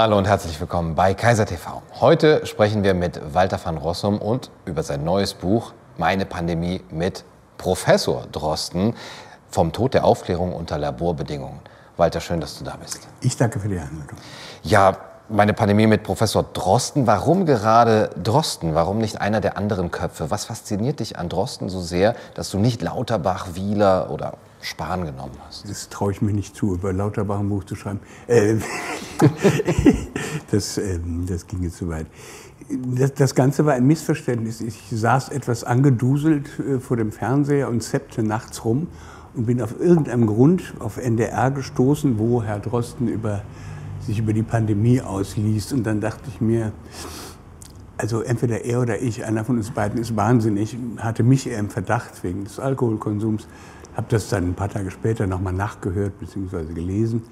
Hallo und herzlich willkommen bei Kaiser TV. Heute sprechen wir mit Walter van Rossum und über sein neues Buch Meine Pandemie mit Professor Drosten vom Tod der Aufklärung unter Laborbedingungen. Walter, schön, dass du da bist. Ich danke für die Einladung. Ja, meine Pandemie mit Professor Drosten. Warum gerade Drosten? Warum nicht einer der anderen Köpfe? Was fasziniert dich an Drosten so sehr, dass du nicht Lauterbach, Wieler oder Spahn genommen hast? Das traue ich mir nicht zu, über Lauterbach ein Buch zu schreiben. Äh, das, äh, das ging jetzt zu weit. Das, das, Ganze war ein Missverständnis. Ich saß etwas angeduselt äh, vor dem Fernseher und zeppte nachts rum und bin auf irgendeinem Grund auf NDR gestoßen, wo Herr Drosten über, sich über die Pandemie ausließ. Und dann dachte ich mir, also entweder er oder ich, einer von uns beiden ist wahnsinnig, hatte mich eher im Verdacht wegen des Alkoholkonsums habe das dann ein paar Tage später nochmal nachgehört bzw. gelesen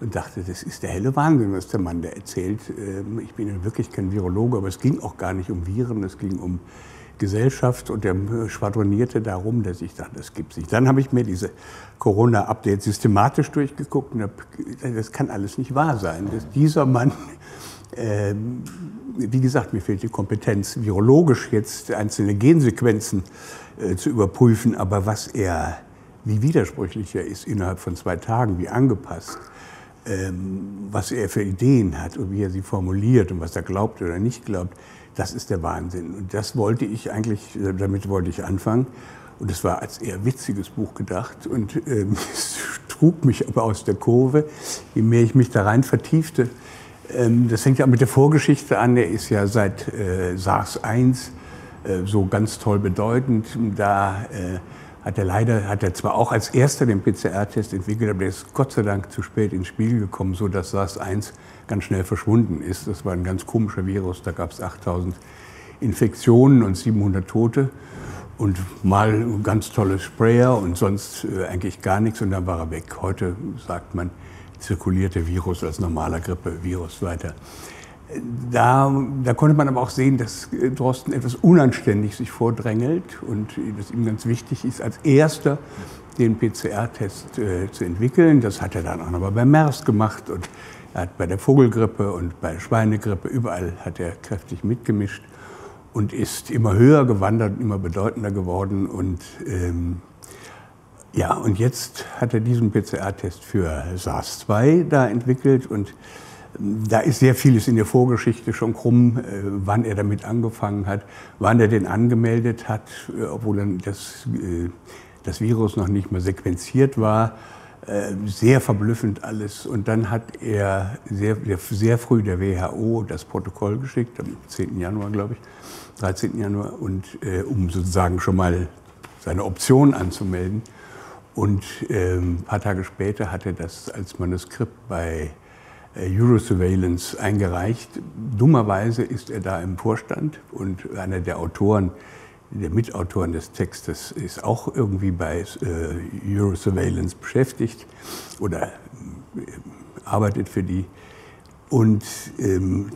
und dachte, das ist der helle Wahnsinn, was der Mann da erzählt. Ähm, ich bin ja wirklich kein Virologe, aber es ging auch gar nicht um Viren, es ging um Gesellschaft und er schwadronierte darum, dass ich dachte, das gibt es nicht. Dann habe ich mir diese Corona-Updates systematisch durchgeguckt und hab, das kann alles nicht wahr sein. Dass dieser Mann, äh, wie gesagt, mir fehlt die Kompetenz, virologisch jetzt einzelne Gensequenzen äh, zu überprüfen, aber was er wie widersprüchlich er ist innerhalb von zwei Tagen, wie angepasst, ähm, was er für Ideen hat und wie er sie formuliert und was er glaubt oder nicht glaubt, das ist der Wahnsinn. Und das wollte ich eigentlich, damit wollte ich anfangen. Und es war als eher witziges Buch gedacht und ähm, es trug mich aber aus der Kurve, je mehr ich mich da rein vertiefte. Ähm, das fängt ja mit der Vorgeschichte an. Er ist ja seit äh, SARS 1 äh, so ganz toll bedeutend. Da äh, hat er leider, hat er zwar auch als erster den PCR-Test entwickelt, aber der ist Gott sei Dank zu spät ins Spiel gekommen, so dass SARS-1 ganz schnell verschwunden ist. Das war ein ganz komischer Virus, da gab es 8000 Infektionen und 700 Tote und mal ganz tolle Sprayer und sonst äh, eigentlich gar nichts und dann war er weg. Heute sagt man, zirkuliert der Virus als normaler Grippevirus weiter. Da, da, konnte man aber auch sehen, dass Drosten etwas unanständig sich vordrängelt und dass ihm ganz wichtig ist, als erster den PCR-Test äh, zu entwickeln. Das hat er dann auch noch bei MERS gemacht und er hat bei der Vogelgrippe und bei der Schweinegrippe, überall hat er kräftig mitgemischt und ist immer höher gewandert, immer bedeutender geworden. Und ähm, ja, und jetzt hat er diesen PCR-Test für SARS-2 da entwickelt und da ist sehr vieles in der Vorgeschichte schon krumm, äh, wann er damit angefangen hat, wann er den angemeldet hat, äh, obwohl dann das, äh, das Virus noch nicht mal sequenziert war. Sehr verblüffend alles. Und dann hat er sehr, sehr früh der WHO das Protokoll geschickt, am 10. Januar, glaube ich, 13. Januar, und, um sozusagen schon mal seine Option anzumelden. Und ein paar Tage später hat er das als Manuskript bei Eurosurveillance eingereicht. Dummerweise ist er da im Vorstand und einer der Autoren, der Mitautoren des Textes ist auch irgendwie bei äh, Eurosurveillance beschäftigt oder äh, arbeitet für die. Und ähm,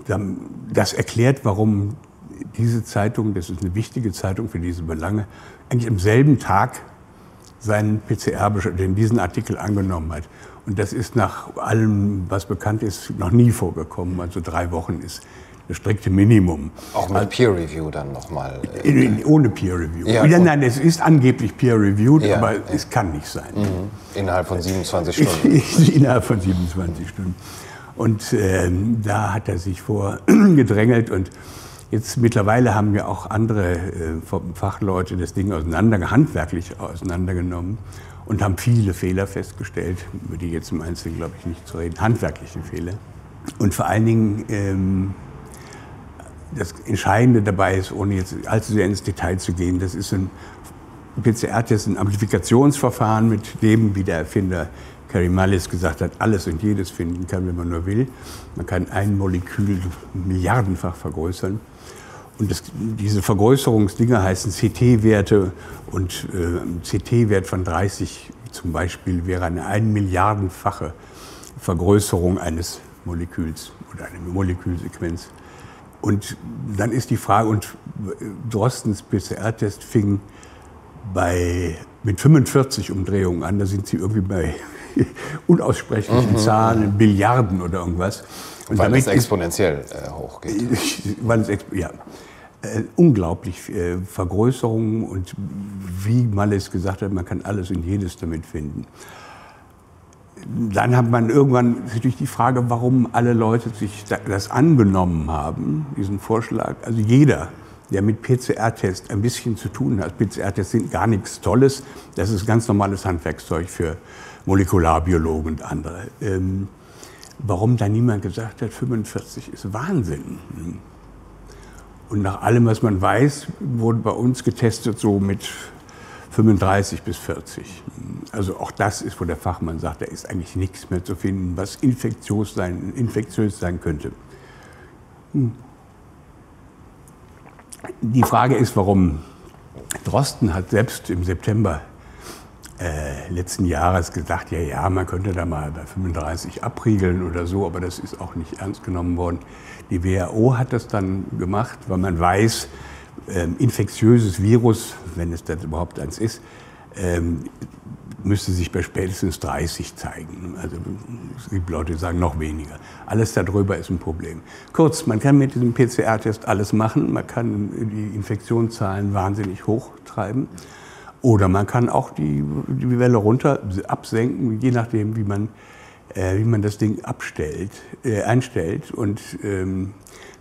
das erklärt, warum diese Zeitung, das ist eine wichtige Zeitung für diese Belange, eigentlich am selben Tag seinen PCR, den diesen Artikel angenommen hat. Und das ist nach allem, was bekannt ist, noch nie vorgekommen. Also drei Wochen ist das strikte Minimum. Auch mit also, Peer Review dann nochmal? Äh, ohne Peer Review. Ja, ja, nein, es ist angeblich Peer Reviewed, ja, aber ja. es kann nicht sein. Mhm. Innerhalb von 27 Stunden? Innerhalb von 27 Stunden. Und äh, da hat er sich vorgedrängelt und Jetzt mittlerweile haben ja auch andere äh, Fachleute das Ding auseinander, handwerklich auseinandergenommen und haben viele Fehler festgestellt, über die jetzt im Einzelnen, glaube ich, nicht zu reden, handwerkliche Fehler. Und vor allen Dingen, ähm, das Entscheidende dabei ist, ohne jetzt allzu sehr ins Detail zu gehen, das ist ein PCR-Test, ein Amplifikationsverfahren, mit dem, wie der Erfinder Carrie Mullis gesagt hat, alles und jedes finden kann, wenn man nur will. Man kann ein Molekül milliardenfach vergrößern. Und das, diese Vergrößerungsdinger heißen CT-Werte und äh, CT-Wert von 30 zum Beispiel wäre eine ein Milliardenfache Vergrößerung eines Moleküls oder eine Molekülsequenz. Und dann ist die Frage, und Drostens PCR-Test fing bei, mit 45 Umdrehungen an, da sind sie irgendwie bei unaussprechlichen mhm. Zahlen, Billiarden oder irgendwas. Und weil es exponentiell äh, hochgeht. Weil es, ja, äh, unglaublich äh, Vergrößerungen und wie Malles gesagt hat, man kann alles und jedes damit finden. Dann hat man irgendwann natürlich die Frage, warum alle Leute sich das angenommen haben, diesen Vorschlag. Also jeder, der mit PCR-Test ein bisschen zu tun hat. PCR-Tests sind gar nichts Tolles. Das ist ganz normales Handwerkszeug für Molekularbiologen und andere. Ähm, warum da niemand gesagt hat, 45 ist Wahnsinn. Und nach allem, was man weiß, wurde bei uns getestet so mit 35 bis 40. Also auch das ist, wo der Fachmann sagt, da ist eigentlich nichts mehr zu finden, was infektiös sein, infektiös sein könnte. Hm. Die Frage ist, warum Drosten hat selbst im September äh, letzten Jahres gesagt, ja, ja, man könnte da mal bei 35 abriegeln oder so, aber das ist auch nicht ernst genommen worden. Die WHO hat das dann gemacht, weil man weiß, ähm, infektiöses Virus, wenn es das überhaupt eins ist, ähm, müsste sich bei spätestens 30 zeigen. Also es gibt Leute, die sagen noch weniger. Alles darüber ist ein Problem. Kurz, man kann mit diesem PCR-Test alles machen. Man kann die Infektionszahlen wahnsinnig hochtreiben. Oder man kann auch die, die Welle runter absenken, je nachdem, wie man, äh, wie man das Ding abstellt, äh, einstellt. Und ähm,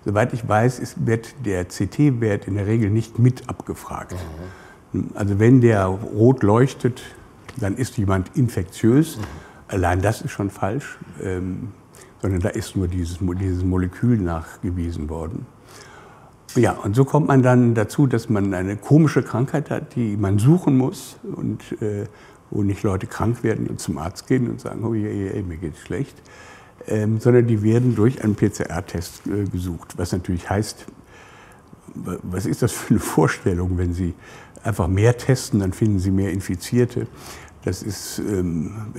soweit ich weiß, ist, wird der CT-Wert in der Regel nicht mit abgefragt. Mhm. Also wenn der rot leuchtet, dann ist jemand infektiös. Mhm. Allein das ist schon falsch, ähm, sondern da ist nur dieses, dieses Molekül nachgewiesen worden. Ja, und so kommt man dann dazu, dass man eine komische Krankheit hat, die man suchen muss und äh, wo nicht Leute krank werden und zum Arzt gehen und sagen, oh je, je, mir geht's schlecht, ähm, sondern die werden durch einen PCR-Test äh, gesucht. Was natürlich heißt, was ist das für eine Vorstellung, wenn Sie einfach mehr testen, dann finden Sie mehr Infizierte. Das ist ähm,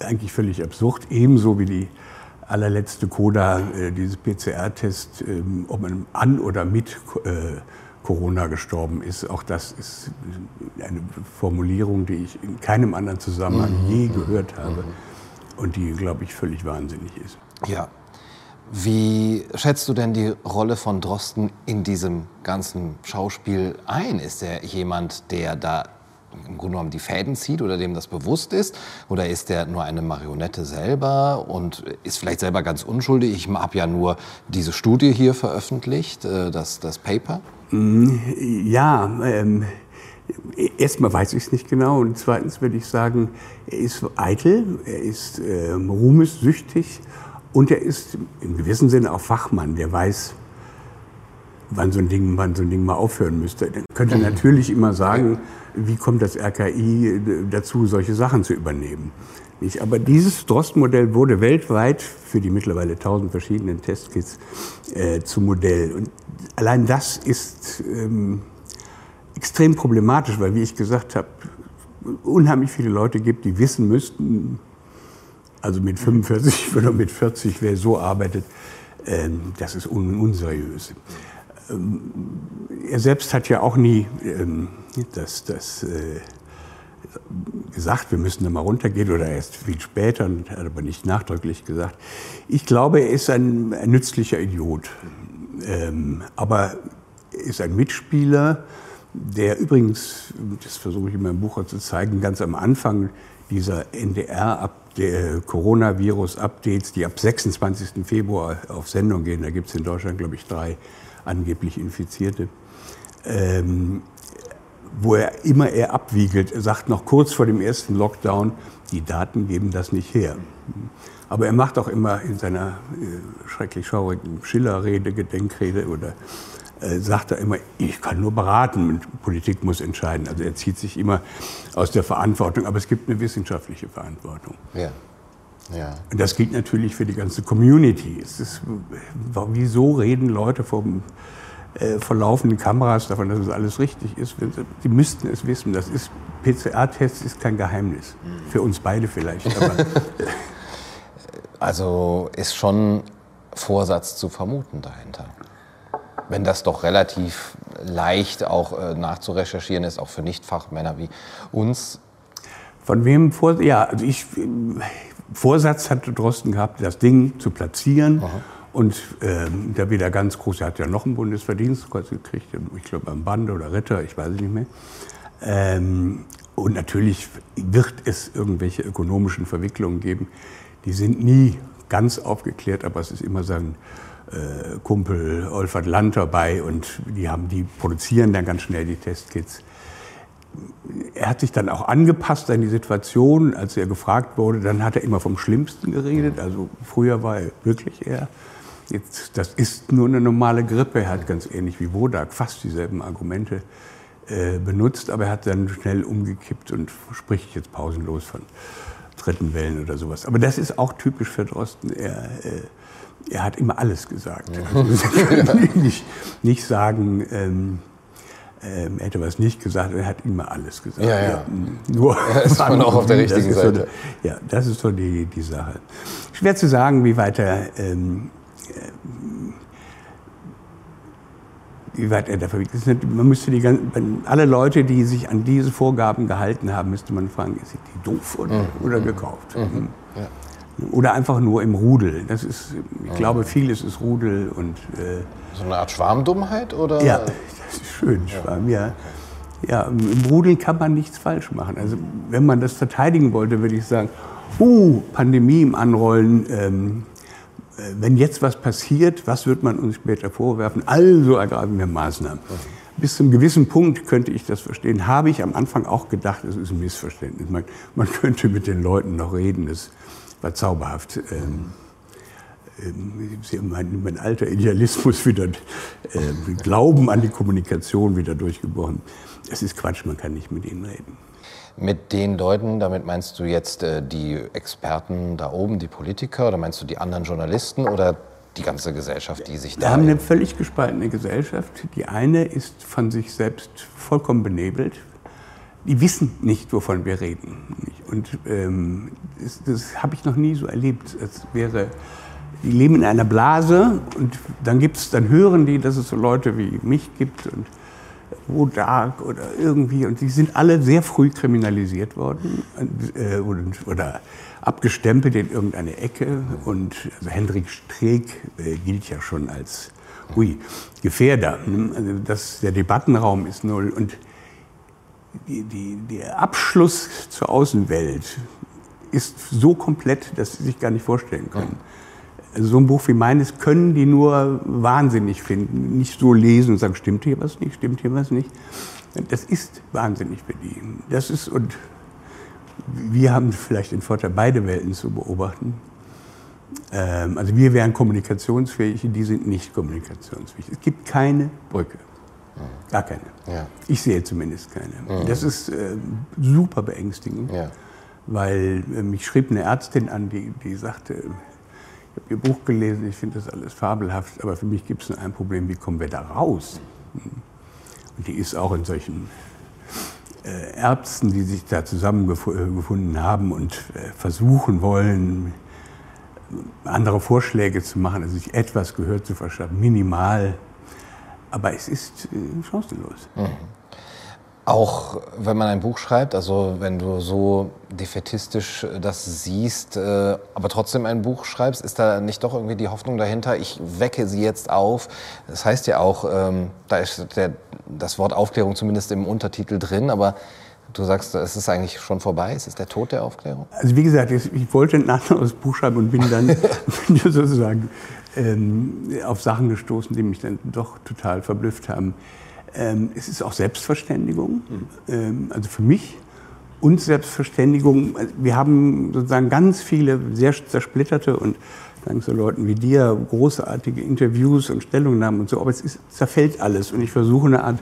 eigentlich völlig absurd, ebenso wie die allerletzte Coda, äh, dieses PCR-Test, ähm, ob man an oder mit äh, Corona gestorben ist. Auch das ist eine Formulierung, die ich in keinem anderen Zusammenhang mhm. je gehört habe mhm. und die, glaube ich, völlig wahnsinnig ist. Ja. Wie schätzt du denn die Rolle von Drosten in diesem ganzen Schauspiel ein? Ist er jemand, der da im Grunde genommen die Fäden zieht oder dem das bewusst ist? Oder ist der nur eine Marionette selber und ist vielleicht selber ganz unschuldig? Ich habe ja nur diese Studie hier veröffentlicht, äh, das, das Paper. Mm, ja, ähm, erstmal weiß ich es nicht genau und zweitens würde ich sagen, er ist eitel, er ist ähm, ruhmessüchtig und er ist im gewissen Sinne auch Fachmann, der weiß, wann so ein Ding, wann so ein Ding mal aufhören müsste. Er könnte natürlich immer sagen, wie kommt das RKI dazu, solche Sachen zu übernehmen. Nicht? Aber dieses Drost-Modell wurde weltweit für die mittlerweile tausend verschiedenen Testkits äh, zum Modell. Und allein das ist ähm, extrem problematisch, weil, wie ich gesagt habe, unheimlich viele Leute gibt, die wissen müssten, also mit 45 oder mit 40, wer so arbeitet, äh, das ist un unseriös. Ähm, er selbst hat ja auch nie ähm, das, das äh, gesagt, wir müssen da mal runtergehen oder erst viel später hat aber nicht nachdrücklich gesagt. Ich glaube, er ist ein, ein nützlicher Idiot, ähm, aber er ist ein Mitspieler, der übrigens, das versuche ich in meinem Buch zu zeigen, ganz am Anfang dieser NDR, der Coronavirus-Updates, die ab 26. Februar auf Sendung gehen, da gibt es in Deutschland, glaube ich, drei angeblich Infizierte, ähm, wo er immer er abwiegelt. Er sagt noch kurz vor dem ersten Lockdown, die Daten geben das nicht her. Aber er macht auch immer in seiner äh, schrecklich schaurigen Schillerrede, Gedenkrede oder äh, sagt er immer, ich kann nur beraten und Politik muss entscheiden. Also er zieht sich immer aus der Verantwortung, aber es gibt eine wissenschaftliche Verantwortung. Ja. Ja. Und das gilt natürlich für die ganze Community. Es ist, wieso reden Leute vom, äh, vor laufenden Kameras davon, dass es alles richtig ist? Sie müssten es wissen. Das ist PCR-Test ist kein Geheimnis. Für uns beide vielleicht. also ist schon Vorsatz zu vermuten dahinter. Wenn das doch relativ leicht auch äh, nachzurecherchieren ist, auch für Nichtfachmänner wie uns, Von wem vor, ja, also ich, Vorsatz hatte Drosten gehabt, das Ding zu platzieren. Aha. Und ähm, der wieder ganz groß, er hat ja noch ein Bundesverdienstkreuz gekriegt, ich glaube am Bande oder Ritter, ich weiß es nicht mehr. Ähm, und natürlich wird es irgendwelche ökonomischen Verwicklungen geben. Die sind nie ganz aufgeklärt, aber es ist immer sein äh, Kumpel Olfert Land dabei und die, haben, die produzieren dann ganz schnell die Testkits. Er hat sich dann auch angepasst an die Situation, als er gefragt wurde. Dann hat er immer vom Schlimmsten geredet. Also früher war er wirklich eher Jetzt, das ist nur eine normale Grippe. Er hat ganz ähnlich wie Wodak fast dieselben Argumente äh, benutzt, aber er hat dann schnell umgekippt und spricht jetzt pausenlos von dritten Wellen oder sowas. Aber das ist auch typisch für Drosten. Er, äh, er hat immer alles gesagt. Also, nicht, nicht sagen, ähm, ähm, er hätte was nicht gesagt, er hat immer alles gesagt. Ja, ja. nur ja, ist man auch auf der richtigen Seite. So, ja, das ist so die, die Sache. Schwer zu sagen, wie weiter ähm, wie weit er da verwickelt ist. Man müsste die ganzen, alle Leute, die sich an diese Vorgaben gehalten haben, müsste man fragen, sind die doof oder, mhm. oder gekauft? Mhm. mhm. Ja. Oder einfach nur im Rudel. Das ist, ich mhm. glaube, vieles ist Rudel und. Äh, so eine Art Schwarmdummheit oder? Ja, das ist schön, Schwarm, ja. ja. im Rudel kann man nichts falsch machen. Also, wenn man das verteidigen wollte, würde ich sagen, uh, Pandemie im Anrollen, ähm, äh, wenn jetzt was passiert, was wird man uns später vorwerfen? Also ergreifen wir Maßnahmen. Bis zu einem gewissen Punkt könnte ich das verstehen. Habe ich am Anfang auch gedacht, es ist ein Missverständnis. Man, man, könnte mit den Leuten noch reden, das war zauberhaft. Ähm, mein, mein, alter Idealismus wieder, äh, Glauben an die Kommunikation wieder durchgebrochen. Es ist Quatsch, man kann nicht mit ihnen reden. Mit den Leuten, damit meinst du jetzt äh, die Experten da oben, die Politiker, oder meinst du die anderen Journalisten oder die ganze Gesellschaft, die sich da. Wir haben eine völlig gespaltene Gesellschaft. Die eine ist von sich selbst vollkommen benebelt. Die wissen nicht, wovon wir reden. Und ähm, das, das habe ich noch nie so erlebt. Es wäre, die leben in einer Blase und dann gibt's, dann hören die, dass es so Leute wie mich gibt und Wodak oder irgendwie. Und die sind alle sehr früh kriminalisiert worden äh, und, oder abgestempelt in irgendeine Ecke. Und also Hendrik Streeck äh, gilt ja schon als ui, Gefährder. Also das, der Debattenraum ist null. Und die, die, der Abschluss zur Außenwelt ist so komplett, dass sie sich gar nicht vorstellen können. Also so ein Buch wie meines können die nur wahnsinnig finden. Nicht so lesen und sagen, stimmt hier was nicht, stimmt hier was nicht. Das ist wahnsinnig für die. Das ist, und wir haben vielleicht den Vorteil, beide Welten zu beobachten. Ähm, also wir wären kommunikationsfähig, die sind nicht kommunikationsfähig. Es gibt keine Brücke. Gar keine. Ja. Ich sehe zumindest keine. Mhm. Das ist äh, super beängstigend, ja. weil äh, mich schrieb eine Ärztin an, die, die sagte, habe Ihr Buch gelesen, ich finde das alles fabelhaft, aber für mich gibt es nur ein Problem, wie kommen wir da raus? Und die ist auch in solchen äh, Ärzten, die sich da zusammengefunden haben und äh, versuchen wollen, andere Vorschläge zu machen, also sich etwas Gehör zu verschaffen, minimal. Aber es ist äh, chancenlos. Mhm. Auch wenn man ein Buch schreibt, also wenn du so defetistisch das siehst, äh, aber trotzdem ein Buch schreibst, ist da nicht doch irgendwie die Hoffnung dahinter, ich wecke sie jetzt auf. Das heißt ja auch, ähm, da ist der, das Wort Aufklärung zumindest im Untertitel drin, aber du sagst, es ist eigentlich schon vorbei, es ist der Tod der Aufklärung? Also wie gesagt, ich, wollte ein anderes Buch schreiben und bin dann sozusagen ähm, auf Sachen gestoßen, die mich dann doch total verblüfft haben. Ähm, es ist auch Selbstverständigung, ähm, also für mich. Und Selbstverständigung, wir haben sozusagen ganz viele sehr zersplitterte und dank so Leuten wie dir großartige Interviews und Stellungnahmen und so, aber es ist, zerfällt alles und ich versuche eine Art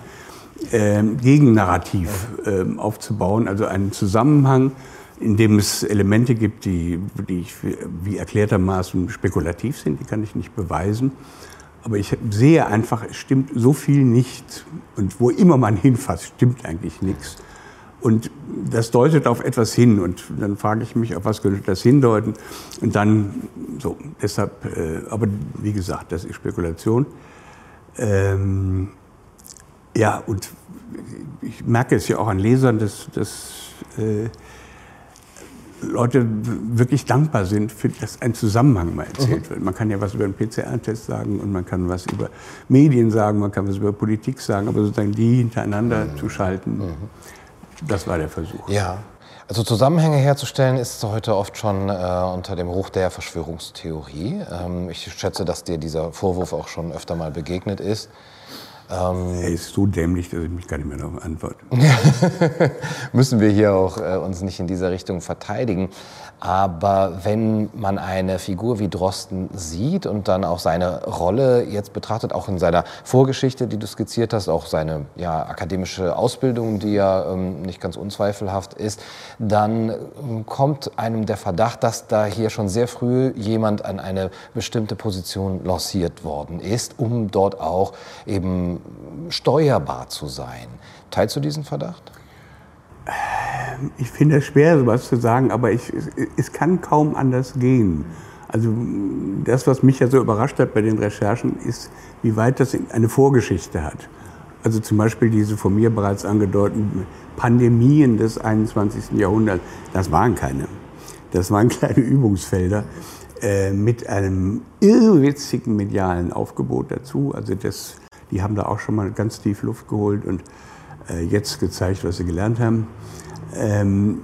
ähm, Gegennarrativ ähm, aufzubauen, also einen Zusammenhang, in dem es Elemente gibt, die, die ich, wie erklärtermaßen spekulativ sind, die kann ich nicht beweisen. Aber ich sehe einfach, es stimmt so viel nicht. Und wo immer man hinfasst, stimmt eigentlich nichts. Und das deutet auf etwas hin. Und dann frage ich mich, auf was könnte das hindeuten? Und dann, so, deshalb, äh, aber wie gesagt, das ist Spekulation. Ähm, ja, und ich merke es ja auch an Lesern, dass, dass äh, Leute wirklich dankbar sind, für dass ein Zusammenhang mal erzählt mhm. wird. Man kann ja was über den PCR-Test sagen und man kann was über Medien sagen, man kann was über Politik sagen, aber sozusagen die hintereinander mhm. zu schalten, mhm. das war der Versuch. Ja. Also Zusammenhänge herzustellen ist heute oft schon äh, unter dem Ruch der Verschwörungstheorie. Ähm, ich schätze, dass dir dieser Vorwurf auch schon öfter mal begegnet ist. Ähm, er ist so dämlich, dass ich mich gar nicht mehr darauf antworte. Müssen wir hier auch äh, uns nicht in dieser Richtung verteidigen. Aber wenn man eine Figur wie Drosten sieht und dann auch seine Rolle jetzt betrachtet, auch in seiner Vorgeschichte, die du skizziert hast, auch seine ja, akademische Ausbildung, die ja ähm, nicht ganz unzweifelhaft ist, dann ähm, kommt einem der Verdacht, dass da hier schon sehr früh jemand an eine bestimmte Position lanciert worden ist, um dort auch eben steuerbar zu sein. Teilst du diesen Verdacht? Ich finde es schwer, sowas zu sagen, aber ich, es kann kaum anders gehen. Also das, was mich ja so überrascht hat bei den Recherchen, ist, wie weit das eine Vorgeschichte hat. Also zum Beispiel diese von mir bereits angedeuteten Pandemien des 21. Jahrhunderts, das waren keine. Das waren kleine Übungsfelder äh, mit einem irrwitzigen medialen Aufgebot dazu. Also das, die haben da auch schon mal ganz tief Luft geholt und äh, jetzt gezeigt, was sie gelernt haben. Ähm,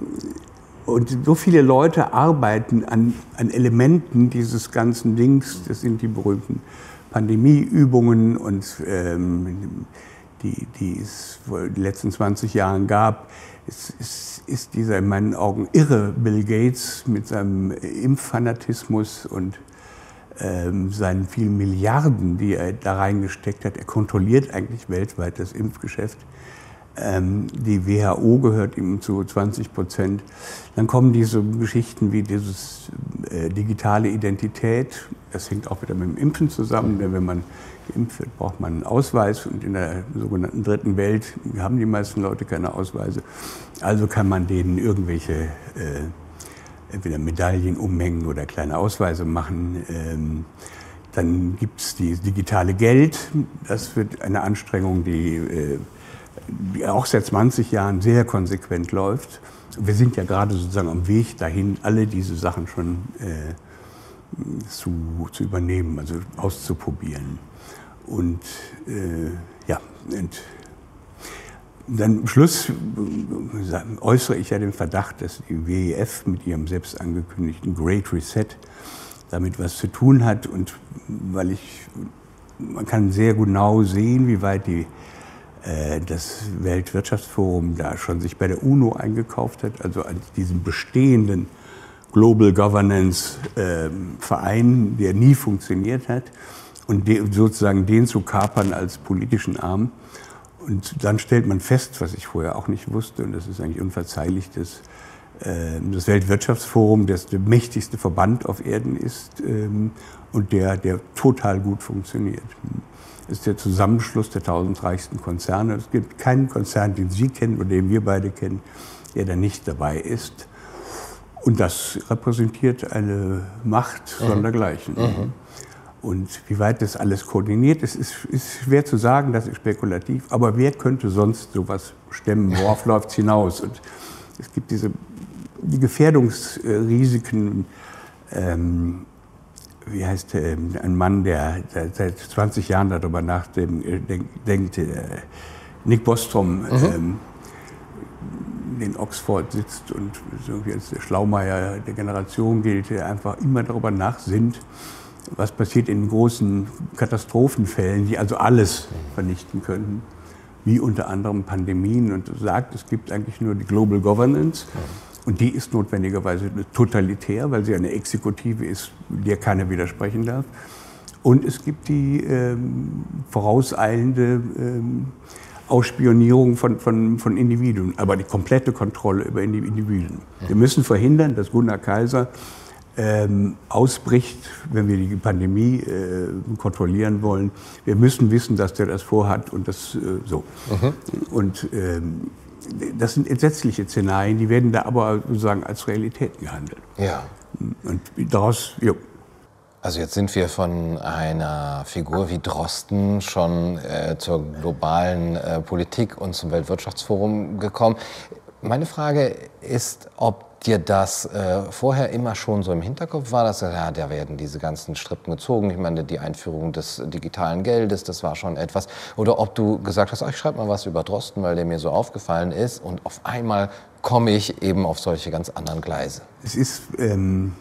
und so viele Leute arbeiten an, an Elementen dieses ganzen Dings. Das sind die berühmten Pandemieübungen und ähm, die, die es in den letzten 20 Jahren gab. Es, es ist dieser in meinen Augen irre Bill Gates mit seinem Impffanatismus und seinen vielen Milliarden, die er da reingesteckt hat. Er kontrolliert eigentlich weltweit das Impfgeschäft. Ähm, die WHO gehört ihm zu 20 Prozent. Dann kommen diese Geschichten wie dieses äh, digitale Identität. Das hängt auch wieder mit dem Impfen zusammen, denn wenn man geimpft wird, braucht man einen Ausweis und in der sogenannten dritten Welt haben die meisten Leute keine Ausweise. Also kann man denen irgendwelche äh, entweder Medaillen umhängen oder kleine Ausweise machen. Ähm, dann gibt es die digitale Geld. Das wird eine Anstrengung, die äh, die auch seit 20 Jahren sehr konsequent läuft. Wir sind ja gerade sozusagen am Weg dahin, alle diese Sachen schon äh, zu, zu übernehmen, also auszuprobieren. Und äh, ja, und dann am Schluss äh, äußere ich ja den Verdacht, dass die WEF mit ihrem selbst angekündigten Great Reset damit was zu tun hat. Und weil ich, man kann sehr genau sehen, wie weit die äh, das Weltwirtschaftsforum da schon sich bei der UNO eingekauft hat, also an diesem bestehenden Global Governance ähm, Verein, der nie funktioniert hat, und sozusagen den zu kapern als politischen Arm. Und dann stellt man fest, was ich vorher auch nicht wusste, und das ist eigentlich unverzeihlich, dass ähm, das Weltwirtschaftsforum das der mächtigste Verband auf Erden ist ähm, und der, der total gut funktioniert ist der Zusammenschluss der tausend reichsten Konzerne. Es gibt keinen Konzern, den Sie kennen oder den wir beide kennen, der da nicht dabei ist. Und das repräsentiert eine Macht mhm. sondergleichen. Mhm. Und wie weit das alles koordiniert ist, ist, ist schwer zu sagen, das ist spekulativ. Aber wer könnte sonst sowas stemmen? Worauf läuft es hinaus? Und es gibt diese die Gefährdungsrisiken. Ähm, wie heißt ähm, ein Mann, der, der seit 20 Jahren darüber nachdenkt, denkt, äh, Nick Bostrom, mhm. ähm, in Oxford sitzt und so als der Schlaumeier der Generation gilt, der einfach immer darüber nachsinnt, was passiert in großen Katastrophenfällen, die also alles vernichten könnten, wie unter anderem Pandemien und sagt, es gibt eigentlich nur die Global Governance. Und die ist notwendigerweise totalitär, weil sie eine Exekutive ist, der keiner widersprechen darf. Und es gibt die ähm, vorauseilende ähm, Ausspionierung von, von, von Individuen, aber die komplette Kontrolle über Individuen. Wir müssen verhindern, dass Gunnar Kaiser ähm, ausbricht, wenn wir die Pandemie äh, kontrollieren wollen. Wir müssen wissen, dass der das vorhat und das äh, so. Mhm. Und ähm, das sind entsetzliche Szenarien, die werden da aber sozusagen als Realität gehandelt. Ja. Und daraus, ja. Also jetzt sind wir von einer Figur wie Drosten schon äh, zur globalen äh, Politik und zum Weltwirtschaftsforum gekommen. Meine Frage ist, ob dir das äh, vorher immer schon so im Hinterkopf war, dass ja, da werden diese ganzen Strippen gezogen. Ich meine, die Einführung des digitalen Geldes, das war schon etwas. Oder ob du gesagt hast, ach, ich schreibe mal was über Drosten, weil der mir so aufgefallen ist. Und auf einmal komme ich eben auf solche ganz anderen Gleise. Es ist ähm,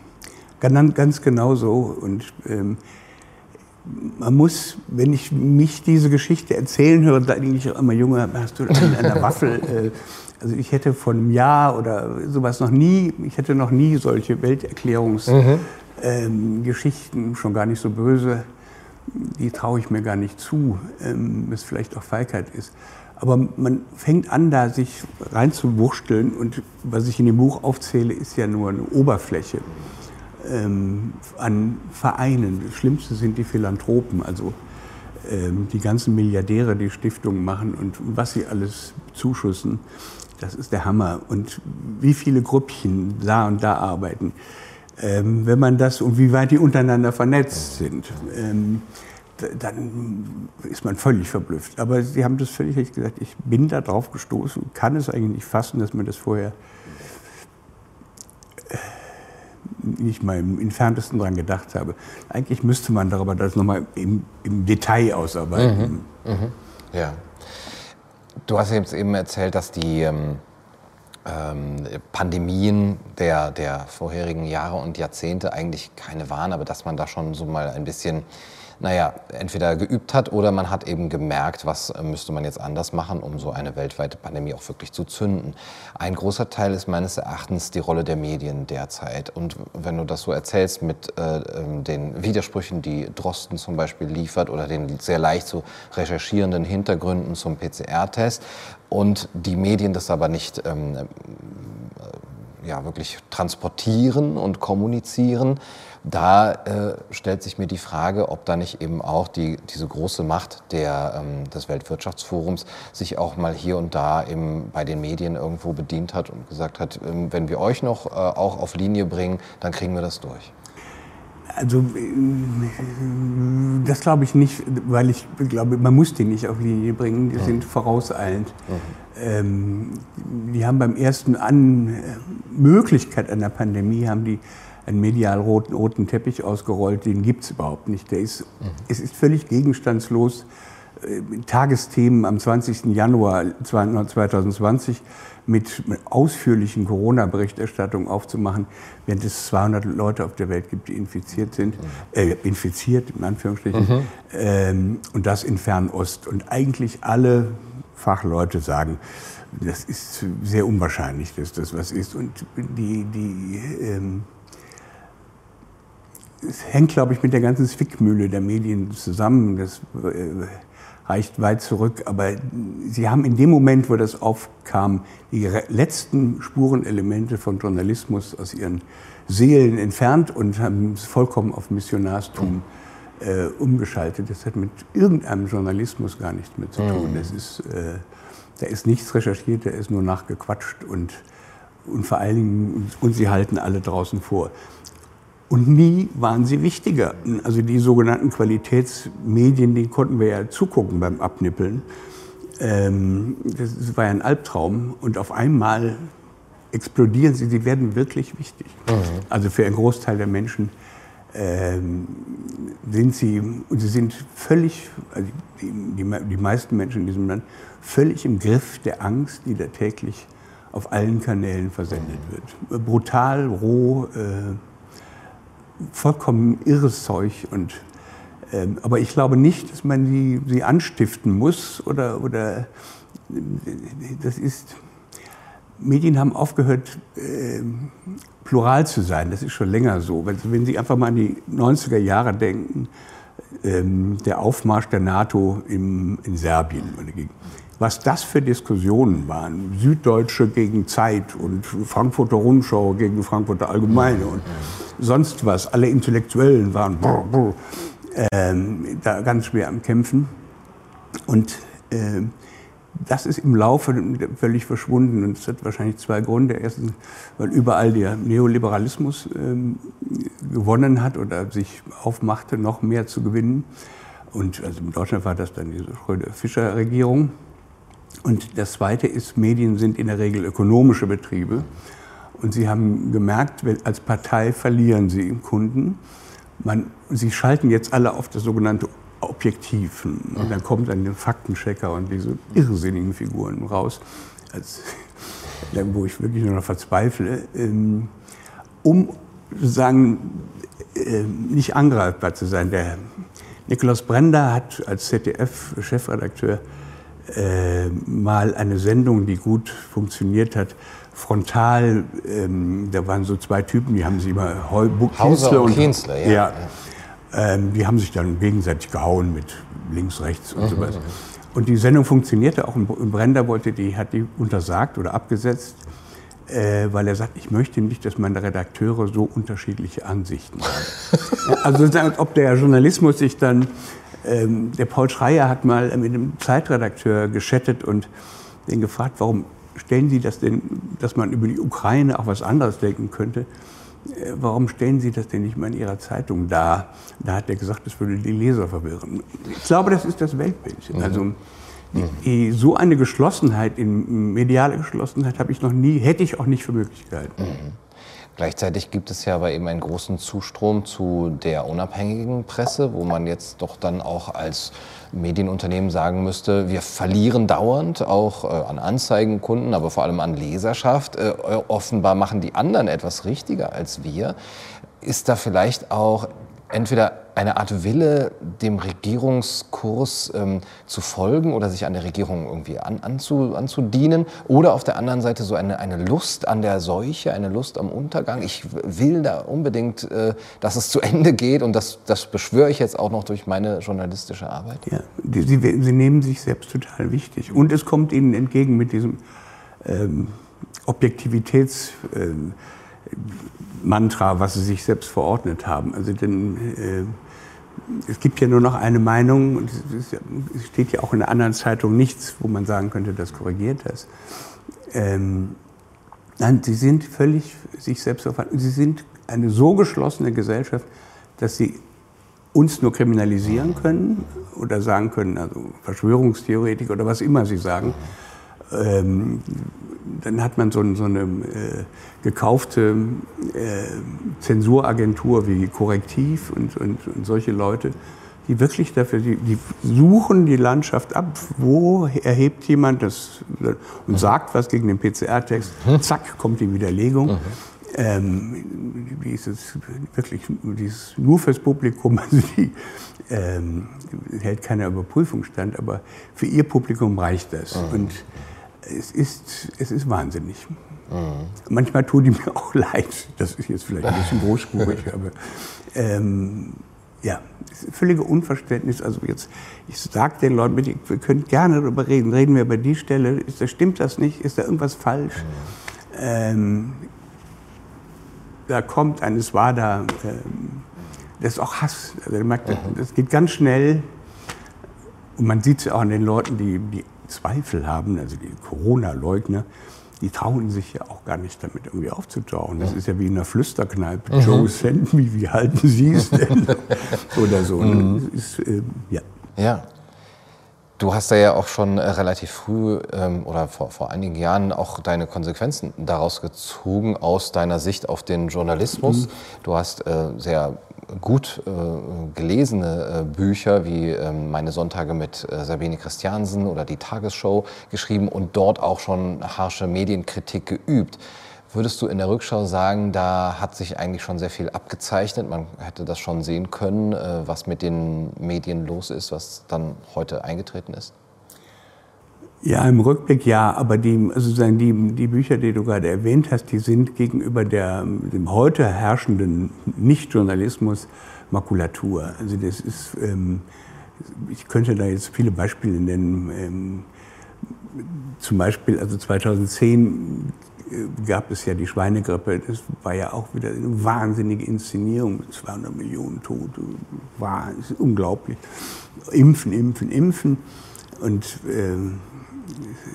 ganz, genau so. Und ähm, man muss, wenn ich mich diese Geschichte erzählen höre, da denke ich auch immer, Junge, hast du an einer Waffel äh, also ich hätte vor einem Jahr oder sowas noch nie, ich hätte noch nie solche Welterklärungsgeschichten, mhm. ähm, schon gar nicht so böse, die traue ich mir gar nicht zu, ähm, was vielleicht auch Feigheit ist. Aber man fängt an, da sich reinzuwurschteln und was ich in dem Buch aufzähle, ist ja nur eine Oberfläche ähm, an Vereinen. Das Schlimmste sind die Philanthropen, also ähm, die ganzen Milliardäre, die Stiftungen machen und was sie alles zuschussen. Das ist der Hammer. Und wie viele Grüppchen da und da arbeiten, ähm, wenn man das und wie weit die untereinander vernetzt sind, ähm, dann ist man völlig verblüfft. Aber Sie haben das völlig richtig gesagt. Ich bin da drauf gestoßen, kann es eigentlich nicht fassen, dass man das vorher äh, nicht mal im entferntesten dran gedacht habe. Eigentlich müsste man darüber das nochmal im, im Detail ausarbeiten. Mhm, mh, ja. Du hast jetzt eben erzählt, dass die ähm, ähm, Pandemien der, der vorherigen Jahre und Jahrzehnte eigentlich keine waren, aber dass man da schon so mal ein bisschen naja, entweder geübt hat oder man hat eben gemerkt, was müsste man jetzt anders machen, um so eine weltweite Pandemie auch wirklich zu zünden. Ein großer Teil ist meines Erachtens die Rolle der Medien derzeit. Und wenn du das so erzählst mit äh, ähm, den Widersprüchen, die Drosten zum Beispiel liefert oder den sehr leicht zu recherchierenden Hintergründen zum PCR-Test und die Medien das aber nicht ähm, äh, ja, wirklich transportieren und kommunizieren, da äh, stellt sich mir die Frage, ob da nicht eben auch die, diese große Macht der, ähm, des Weltwirtschaftsforums sich auch mal hier und da eben bei den Medien irgendwo bedient hat und gesagt hat, ähm, wenn wir euch noch äh, auch auf Linie bringen, dann kriegen wir das durch. Also das glaube ich nicht, weil ich glaube, man muss die nicht auf Linie bringen, die mhm. sind vorauseilend. Mhm. Ähm, die haben beim ersten An Möglichkeit einer Pandemie, haben die einen medial roten, roten Teppich ausgerollt, den gibt es überhaupt nicht. Der ist, mhm. Es ist völlig gegenstandslos. Äh, Tagesthemen am 20. Januar 2020 mit ausführlichen Corona-Berichterstattung aufzumachen, während es 200 Leute auf der Welt gibt, die infiziert sind, äh, infiziert in Anführungsstrichen, mhm. ähm, und das in Fernost. Und eigentlich alle Fachleute sagen, das ist sehr unwahrscheinlich, dass das was ist. Und die, die ähm, es hängt, glaube ich, mit der ganzen Zwickmühle der Medien zusammen. Das äh, reicht weit zurück. Aber sie haben in dem Moment, wo das aufkam, die letzten Spurenelemente von Journalismus aus ihren Seelen entfernt und haben es vollkommen auf Missionarstum äh, umgeschaltet. Das hat mit irgendeinem Journalismus gar nichts mehr zu tun. Mhm. Das ist, äh, da ist nichts recherchiert, da ist nur nachgequatscht und, und vor allen Dingen, und sie halten alle draußen vor. Und nie waren sie wichtiger. Also die sogenannten Qualitätsmedien, die konnten wir ja zugucken beim Abnippeln. Ähm, das war ja ein Albtraum. Und auf einmal explodieren sie, sie werden wirklich wichtig. Mhm. Also für einen Großteil der Menschen ähm, sind sie, und sie sind völlig, also die, die, die, meisten Menschen in diesem Land, völlig im Griff der Angst, die da täglich auf allen Kanälen versendet wird. Brutal, roh, äh, vollkommen irres Zeug. Und, ähm, aber ich glaube nicht, dass man sie, sie anstiften muss oder, oder das ist. Medien haben aufgehört, äh, plural zu sein. Das ist schon länger so. Wenn, wenn Sie einfach mal an die 90er Jahre denken, ähm, der Aufmarsch der NATO im, in Serbien was das für Diskussionen waren. Süddeutsche gegen Zeit und Frankfurter Rundschau gegen Frankfurter Allgemeine und sonst was. Alle Intellektuellen waren brr, brr, ähm, da ganz schwer am Kämpfen. Und äh, das ist im Laufe völlig verschwunden und es hat wahrscheinlich zwei Gründe. Erstens, weil überall der Neoliberalismus ähm, gewonnen hat oder sich aufmachte, noch mehr zu gewinnen. Und also in Deutschland war das dann diese Schröder-Fischer-Regierung. Und das Zweite ist, Medien sind in der Regel ökonomische Betriebe. Und sie haben gemerkt, als Partei verlieren sie Kunden. Man, sie schalten jetzt alle auf das sogenannte Objektiv. Und dann kommt dann der Faktenchecker und diese irrsinnigen Figuren raus, als, wo ich wirklich nur noch verzweifle, ähm, um sozusagen äh, nicht angreifbar zu sein. Der Nikolaus Brender hat als ZDF-Chefredakteur äh, mal eine Sendung, die gut funktioniert hat, frontal, ähm, da waren so zwei Typen, die haben sich immer Heu Hauser und Kienzler, ja. ja ähm, die haben sich dann gegenseitig gehauen mit links, rechts und mhm, so weiter. Mhm. Und die Sendung funktionierte auch. Und Brender wollte die, hat die untersagt oder abgesetzt, äh, weil er sagt, ich möchte nicht, dass meine Redakteure so unterschiedliche Ansichten haben. also als ob der Journalismus sich dann, ähm, der Paul Schreier hat mal mit einem Zeitredakteur geschattet und den gefragt, warum stellen Sie das denn, dass man über die Ukraine auch was anderes denken könnte? Äh, warum stellen Sie das denn nicht mal in Ihrer Zeitung dar? Da hat er gesagt, das würde die Leser verwirren. Ich glaube, das ist das Weltbild. Mhm. Also mhm. so eine Geschlossenheit, in mediale Geschlossenheit habe ich noch nie, hätte ich auch nicht für möglich gehalten. Mhm. Gleichzeitig gibt es ja aber eben einen großen Zustrom zu der unabhängigen Presse, wo man jetzt doch dann auch als Medienunternehmen sagen müsste, wir verlieren dauernd auch äh, an Anzeigenkunden, aber vor allem an Leserschaft. Äh, offenbar machen die anderen etwas richtiger als wir. Ist da vielleicht auch entweder eine Art Wille, dem Regierungskurs ähm, zu folgen oder sich an der Regierung irgendwie an, anzu, anzudienen oder auf der anderen Seite so eine, eine Lust an der Seuche, eine Lust am Untergang. Ich will da unbedingt, äh, dass es zu Ende geht und das, das beschwöre ich jetzt auch noch durch meine journalistische Arbeit. Ja, die, sie, sie nehmen sich selbst total wichtig und es kommt ihnen entgegen mit diesem ähm, Objektivitäts... Ähm, Mantra, was sie sich selbst verordnet haben. Also denn, äh, es gibt ja nur noch eine Meinung und es steht ja auch in einer anderen Zeitung nichts, wo man sagen könnte, das korrigiert das. Ähm, nein, sie sind völlig sich selbst verordnet. Sie sind eine so geschlossene Gesellschaft, dass sie uns nur kriminalisieren können oder sagen können, also Verschwörungstheoretik oder was immer sie sagen. Ähm, dann hat man so, so eine äh, gekaufte äh, Zensuragentur wie Korrektiv und, und, und, solche Leute, die wirklich dafür, die, die, suchen die Landschaft ab, wo erhebt jemand das und mhm. sagt was gegen den PCR-Text, mhm. zack, kommt die Widerlegung. Mhm. Ähm, wie ist es wirklich dieses nur fürs Publikum, also die ähm, hält keiner Überprüfung stand, aber für ihr Publikum reicht das. Mhm. Und es ist, es ist wahnsinnig. Mhm. Manchmal tut die mir auch leid. Das ist jetzt vielleicht ein bisschen großspurig, aber ähm, ja, völlige Unverständnis. Also jetzt, ich sage den Leuten, bitte, wir können gerne darüber reden. Reden wir über die Stelle. Ist, stimmt das nicht? Ist da irgendwas falsch? Mhm. Ähm, da kommt ein, es war da, ähm, das ist auch Hass. Also, merkt, mhm. das geht ganz schnell. Und man sieht es auch an den Leuten, die, die Zweifel haben, also die Corona-Leugner, die trauen sich ja auch gar nicht damit irgendwie aufzutauchen. Das ist ja wie in einer Flüsterkneipe. Mhm. Joe Sandby, wie halten Sie es denn? Oder so. Ne? Mhm. Ist, äh, ja. ja. Du hast da ja auch schon äh, relativ früh ähm, oder vor, vor einigen Jahren auch deine Konsequenzen daraus gezogen aus deiner Sicht auf den Journalismus. Mhm. Du hast äh, sehr gut äh, gelesene äh, Bücher wie äh, Meine Sonntage mit äh, Sabine Christiansen oder die Tagesshow geschrieben und dort auch schon harsche Medienkritik geübt. Würdest du in der Rückschau sagen, da hat sich eigentlich schon sehr viel abgezeichnet? Man hätte das schon sehen können, äh, was mit den Medien los ist, was dann heute eingetreten ist? Ja, im Rückblick ja, aber die, also die, die Bücher, die du gerade erwähnt hast, die sind gegenüber der, dem heute herrschenden Nichtjournalismus Makulatur. Also das ist, ähm, ich könnte da jetzt viele Beispiele nennen. Ähm, zum Beispiel, also 2010 äh, gab es ja die Schweinegrippe, das war ja auch wieder eine wahnsinnige Inszenierung, 200 Millionen Tote, war unglaublich. Impfen, impfen, impfen. Und ähm,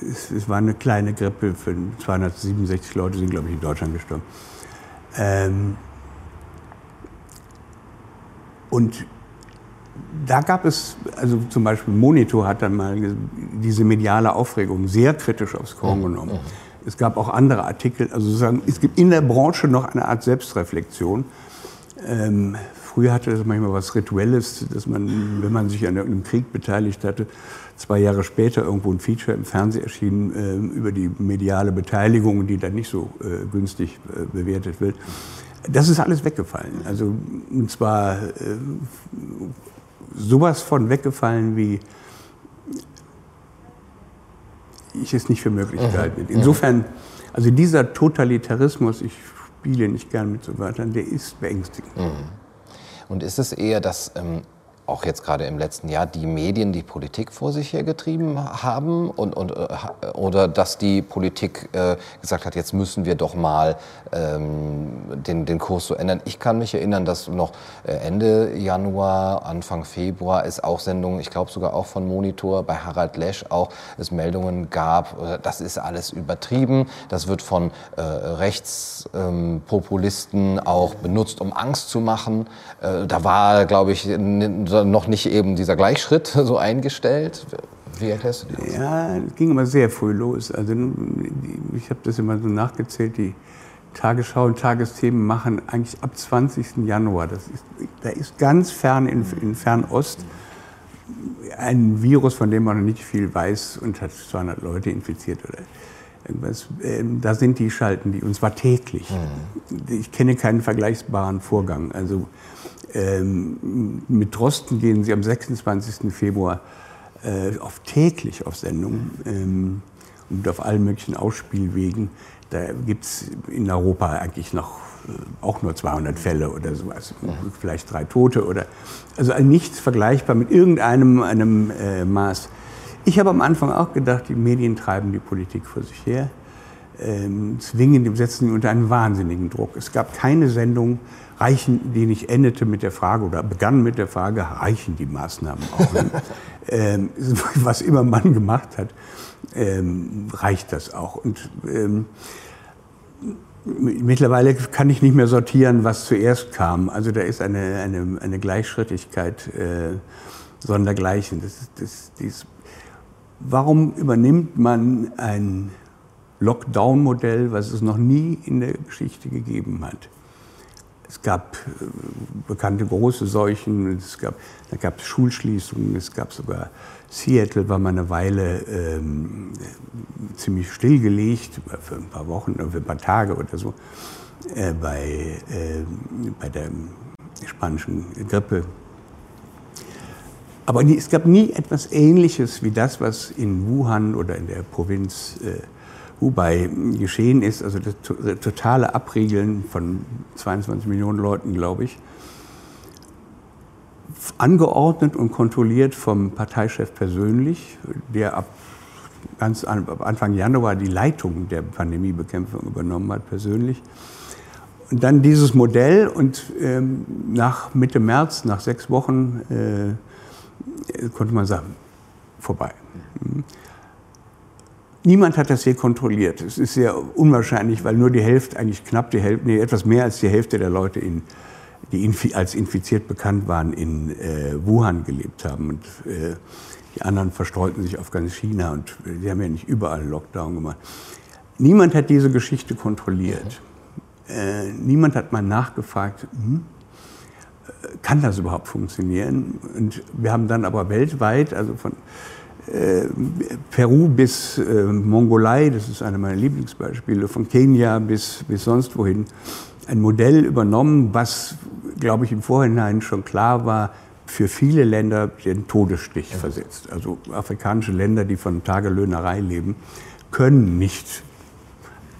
es, es, war eine kleine Grippe, für 267 Leute sind, glaube ich, in Deutschland gestorben. Ähm, und da gab es, also zum Beispiel Monitor hat dann mal diese mediale Aufregung sehr kritisch aufs Korn genommen. Es gab auch andere Artikel, also sozusagen, es gibt in der Branche noch eine Art Selbstreflexion. Ähm, früher hatte das manchmal was Rituelles, dass man, wenn man sich an einem Krieg beteiligt hatte, zwei Jahre später irgendwo ein Feature im Fernsehen erschien äh, über die mediale Beteiligung, die dann nicht so äh, günstig äh, bewertet wird. Das ist alles weggefallen. Also, und zwar äh, sowas von weggefallen, wie ich es nicht für möglich mhm. gehalten hätte. Insofern, also dieser Totalitarismus, ich spiele nicht gern mit so Wörtern, der ist beängstigend. Mhm. Und ist es eher, dass ähm, auch jetzt gerade im letzten Jahr die Medien die Politik vor sich hergetrieben haben und, und, äh, oder dass die Politik äh, gesagt hat, jetzt müssen wir doch mal ähm, den, den Kurs so ändern. Ich kann mich erinnern, dass noch äh, Ende Januar, Anfang Februar es auch Sendungen, ich glaube sogar auch von Monitor, bei Harald Lesch auch es Meldungen gab, äh, das ist alles übertrieben, das wird von äh, Rechtspopulisten ähm, auch benutzt, um Angst zu machen. Äh, da war, glaube ich, noch nicht eben dieser Gleichschritt so eingestellt? Wie erklärst du das? Ja, es ging immer sehr früh los. Also ich habe das immer so nachgezählt, die Tagesschau und Tagesthemen machen eigentlich ab 20. Januar. Das ist, da ist ganz fern in, in Fernost ein Virus, von dem man noch nicht viel weiß und hat 200 Leute infiziert oder irgendwas. Ähm, da sind die Schalten, die, und zwar täglich. Mhm. Ich kenne keinen vergleichbaren Vorgang. Also ähm, mit Drosten gehen sie am 26. Februar äh, auf täglich auf Sendung ähm, und auf allen möglichen Ausspielwegen. Da gibt es in Europa eigentlich noch äh, auch nur 200 Fälle oder sowas, mhm. vielleicht drei Tote oder also nichts vergleichbar mit irgendeinem einem äh, Maß. Ich habe am Anfang auch gedacht, die Medien treiben die Politik vor sich her, ähm, zwingen, setzen unter einen wahnsinnigen Druck. Es gab keine Sendung, reichen, die nicht endete mit der Frage oder begann mit der Frage, reichen die Maßnahmen auch? ähm, was immer man gemacht hat, ähm, reicht das auch. Und ähm, mittlerweile kann ich nicht mehr sortieren, was zuerst kam. Also da ist eine, eine, eine Gleichschrittigkeit äh, sondergleichen. Das, das, dies, warum übernimmt man ein Lockdown-Modell, was es noch nie in der Geschichte gegeben hat? Es gab äh, bekannte große Seuchen, es gab, da gab es Schulschließungen, es gab sogar Seattle war mal eine Weile ähm, ziemlich stillgelegt, für ein paar Wochen, für ein paar Tage oder so, äh, bei, äh, bei der spanischen Grippe. Aber es gab nie etwas Ähnliches wie das, was in Wuhan oder in der Provinz äh, Hubei geschehen ist, also das totale Abriegeln von 22 Millionen Leuten, glaube ich, angeordnet und kontrolliert vom Parteichef persönlich, der ab ganz Anfang Januar die Leitung der Pandemiebekämpfung übernommen hat, persönlich. Und dann dieses Modell und ähm, nach Mitte März, nach sechs Wochen, äh, konnte man sagen, vorbei. Mhm. Niemand hat das hier kontrolliert. Es ist sehr unwahrscheinlich, weil nur die Hälfte, eigentlich knapp die Hälfte, nee, etwas mehr als die Hälfte der Leute, in, die infi als infiziert bekannt waren, in äh, Wuhan gelebt haben. Und äh, die anderen verstreuten sich auf ganz China und äh, sie haben ja nicht überall Lockdown gemacht. Niemand hat diese Geschichte kontrolliert. Äh, niemand hat mal nachgefragt, hm, äh, kann das überhaupt funktionieren? Und wir haben dann aber weltweit, also von äh, Peru bis äh, Mongolei, das ist einer meiner Lieblingsbeispiele, von Kenia bis, bis sonst wohin, ein Modell übernommen, was, glaube ich, im Vorhinein schon klar war, für viele Länder den Todesstich ja. versetzt. Also afrikanische Länder, die von Tagelöhnerei leben, können nicht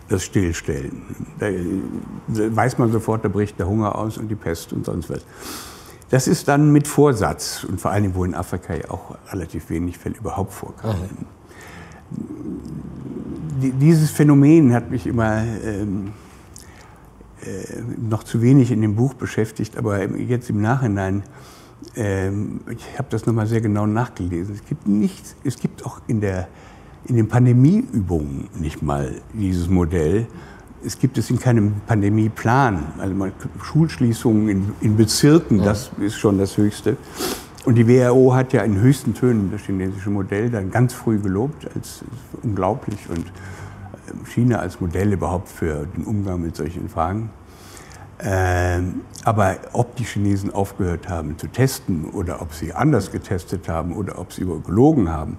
das stillstellen. Da weiß man sofort, da bricht der Hunger aus und die Pest und sonst was. Das ist dann mit Vorsatz und vor allem, wo in Afrika ja auch relativ wenig Fälle überhaupt vorkamen. Mhm. Dieses Phänomen hat mich immer ähm, äh, noch zu wenig in dem Buch beschäftigt, aber jetzt im Nachhinein, ähm, ich habe das nochmal sehr genau nachgelesen. Es gibt nichts, es gibt auch in, der, in den Pandemieübungen nicht mal dieses Modell es gibt es in keinem Pandemieplan. Also mal Schulschließungen in, in Bezirken, ja. das ist schon das Höchste. Und die WHO hat ja in höchsten Tönen das chinesische Modell dann ganz früh gelobt als unglaublich und China als Modell überhaupt für den Umgang mit solchen Fragen. Ähm, aber ob die Chinesen aufgehört haben zu testen oder ob sie anders getestet haben oder ob sie gelogen haben,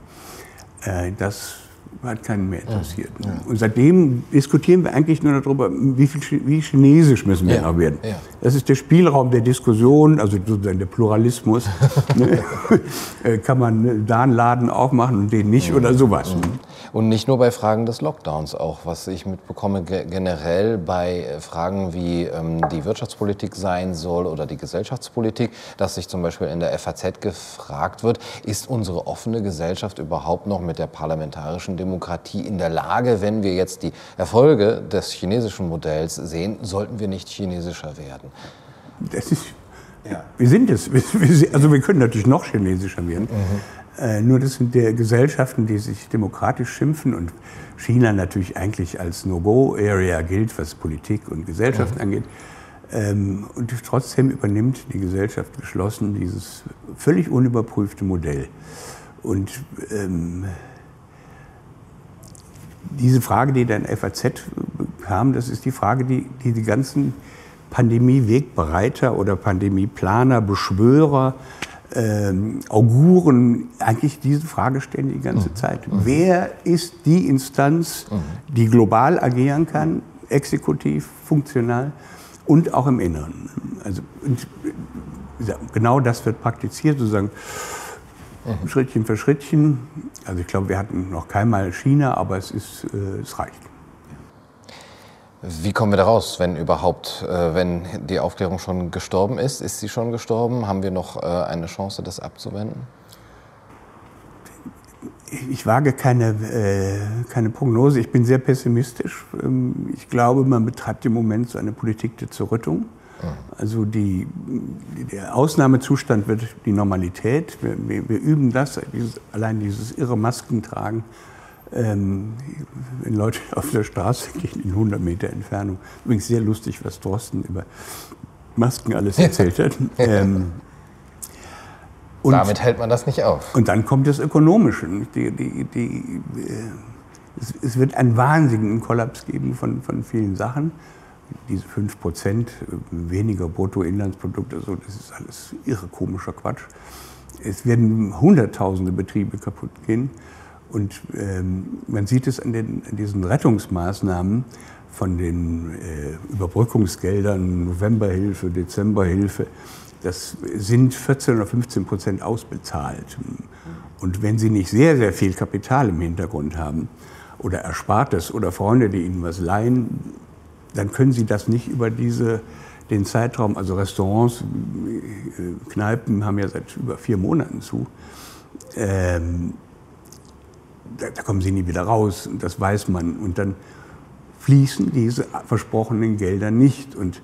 äh, das hat keinen mehr interessiert. Ja, ja. Und seitdem diskutieren wir eigentlich nur darüber, wie, viel, wie chinesisch müssen wir ja, noch werden. Das ist der Spielraum der Diskussion, also sozusagen der Pluralismus. Ne? Äh, kann man da einen Laden aufmachen und den nicht oder sowas. Und nicht nur bei Fragen des Lockdowns, auch was ich mitbekomme generell bei äh, Fragen wie ähm, die Wirtschaftspolitik sein soll oder die Gesellschaftspolitik, dass sich zum Beispiel in der FAZ gefragt wird, ist unsere offene Gesellschaft überhaupt noch mit der parlamentarischen Demokratie in der Lage, wenn wir jetzt die Erfolge des chinesischen Modells sehen, sollten wir nicht chinesischer werden? Das ist, ja. wir sind es. Also wir können natürlich noch chinesischer werden. Mhm. Äh, nur das sind der Gesellschaften, die sich demokratisch schimpfen und China natürlich eigentlich als No-Go-Area gilt, was Politik und Gesellschaft mhm. angeht. Ähm, und trotzdem übernimmt die Gesellschaft geschlossen dieses völlig unüberprüfte Modell. Und ähm, diese Frage, die dann FAZ kam, das ist die Frage, die die, die ganzen Pandemie-Wegbereiter oder Pandemieplaner, Beschwörer ähm, Auguren eigentlich diese Frage stellen die ganze mhm. Zeit. Mhm. Wer ist die Instanz, mhm. die global agieren kann, exekutiv, funktional und auch im Inneren? Also genau das wird praktiziert, sozusagen mhm. Schrittchen für Schrittchen. Also ich glaube, wir hatten noch keinmal China, aber es, ist, äh, es reicht. Wie kommen wir da raus, wenn überhaupt, äh, wenn die Aufklärung schon gestorben ist? Ist sie schon gestorben? Haben wir noch äh, eine Chance, das abzuwenden? Ich wage keine, äh, keine Prognose. Ich bin sehr pessimistisch. Ähm, ich glaube, man betreibt im Moment so eine Politik der Zerrüttung. Mhm. Also die, der Ausnahmezustand wird die Normalität. Wir, wir, wir üben das, dieses, allein dieses irre Maskentragen ähm, wenn Leute auf der Straße gehen in 100 Meter Entfernung. Übrigens sehr lustig, was Drosten über Masken alles erzählt hat. Ähm, und, Damit hält man das nicht auf. Und dann kommt das Ökonomische. Die, die, die, äh, es, es, wird einen wahnsinnigen Kollaps geben von, von vielen Sachen. Diese 5 Prozent weniger Bruttoinlandsprodukt, also das ist alles irre komischer Quatsch. Es werden hunderttausende Betriebe kaputt gehen. Und ähm, man sieht es an, den, an diesen Rettungsmaßnahmen von den äh, Überbrückungsgeldern, Novemberhilfe, Dezemberhilfe, das sind 14 oder 15 Prozent ausbezahlt. Und wenn Sie nicht sehr, sehr viel Kapital im Hintergrund haben oder Erspartes oder Freunde, die Ihnen was leihen, dann können Sie das nicht über diese, den Zeitraum, also Restaurants, äh, Kneipen haben ja seit über vier Monaten zu, ähm, da, da kommen sie nie wieder raus und das weiß man. Und dann fließen diese versprochenen Gelder nicht. Und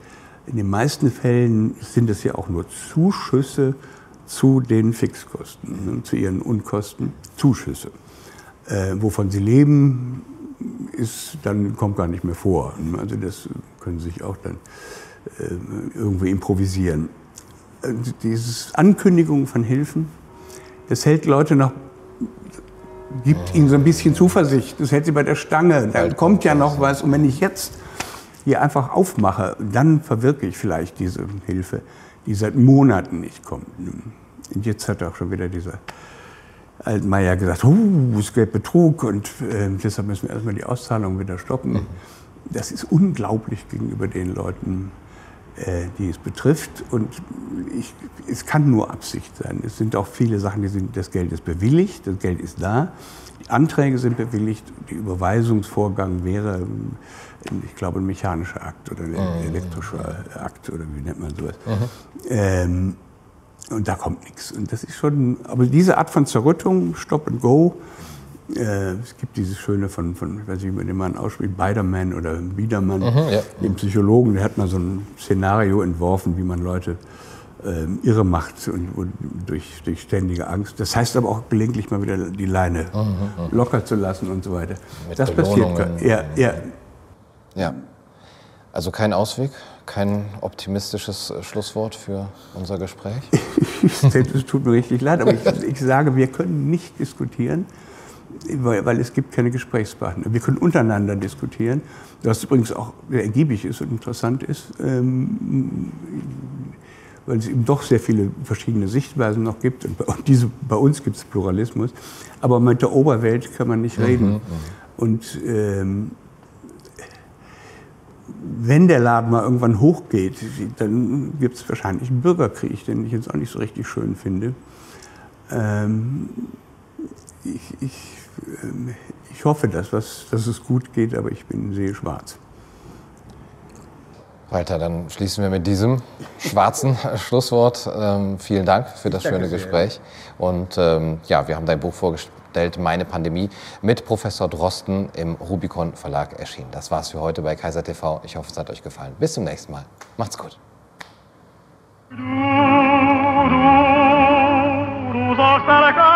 in den meisten Fällen sind es ja auch nur Zuschüsse zu den Fixkosten, ne, zu ihren Unkosten, Zuschüsse. Äh, wovon sie leben, ist, dann kommt gar nicht mehr vor. Also das können sie sich auch dann äh, irgendwie improvisieren. Äh, diese Ankündigung von Hilfen, das hält Leute noch gibt ihnen so ein bisschen Zuversicht. Das hält sie bei der Stange. Da kommt ja noch was. Und wenn ich jetzt hier einfach aufmache, dann verwirke ich vielleicht diese Hilfe, die seit Monaten nicht kommt. Und jetzt hat auch schon wieder dieser Altmaier gesagt, uh, es gibt Betrug und äh, deshalb müssen wir erstmal die Auszahlung wieder stoppen. Das ist unglaublich gegenüber den Leuten, die es betrifft. Und ich, es kann nur Absicht sein. Es sind auch viele Sachen, die sind, das Geld ist bewilligt, das Geld ist da, die Anträge sind bewilligt, der Überweisungsvorgang wäre, ähm, ich glaube, ein mechanischer Akt oder ein mhm. elektrischer Akt oder wie nennt man sowas. Mhm. Ähm, und da kommt nichts. Und das ist schon, aber diese Art von Zerrüttung, Stop and Go, äh, es gibt dieses Schöne von, von ich weiß nicht, wie den Mann ausspricht, Biderman oder Biedermann, mhm, ja. dem Psychologen, der hat mal so ein Szenario entworfen, wie man Leute äh, irre macht und, und, durch, durch ständige Angst. Das heißt aber auch gelegentlich mal wieder die Leine mhm, mhm. locker zu lassen und so weiter. Mit das passiert. Ja, ja. ja. Also kein Ausweg, kein optimistisches äh, Schlusswort für unser Gespräch? Es tut mir richtig leid, aber ich, ich sage, wir können nicht diskutieren, weil, weil, es gibt keine Gesprächspartner. Wir können untereinander diskutieren, was übrigens auch sehr ergiebig ist und interessant ist, ähm, weil es eben doch sehr viele verschiedene Sichtweisen noch gibt. Und bei, diese, bei uns gibt es Pluralismus, aber mit der Oberwelt kann man nicht mhm, reden. Mhm, und ähm, wenn der Laden mal irgendwann hochgeht, dann gibt es wahrscheinlich einen Bürgerkrieg, den ich jetzt auch nicht so richtig schön finde. Ähm, ich, ich, ähm, ich hoffe, dass, was, dass es gut geht, aber ich bin sehr schwarz. Walter, dann schließen wir mit diesem schwarzen Schlusswort. Ähm, vielen Dank für das schöne sehr. Gespräch. Und ähm, ja, wir haben dein Buch vorgestellt, Meine Pandemie, mit Professor Drosten im Rubicon Verlag erschienen. Das war's für heute bei Kaiser TV. Ich hoffe, es hat euch gefallen. Bis zum nächsten Mal. Macht's gut. Du, du, du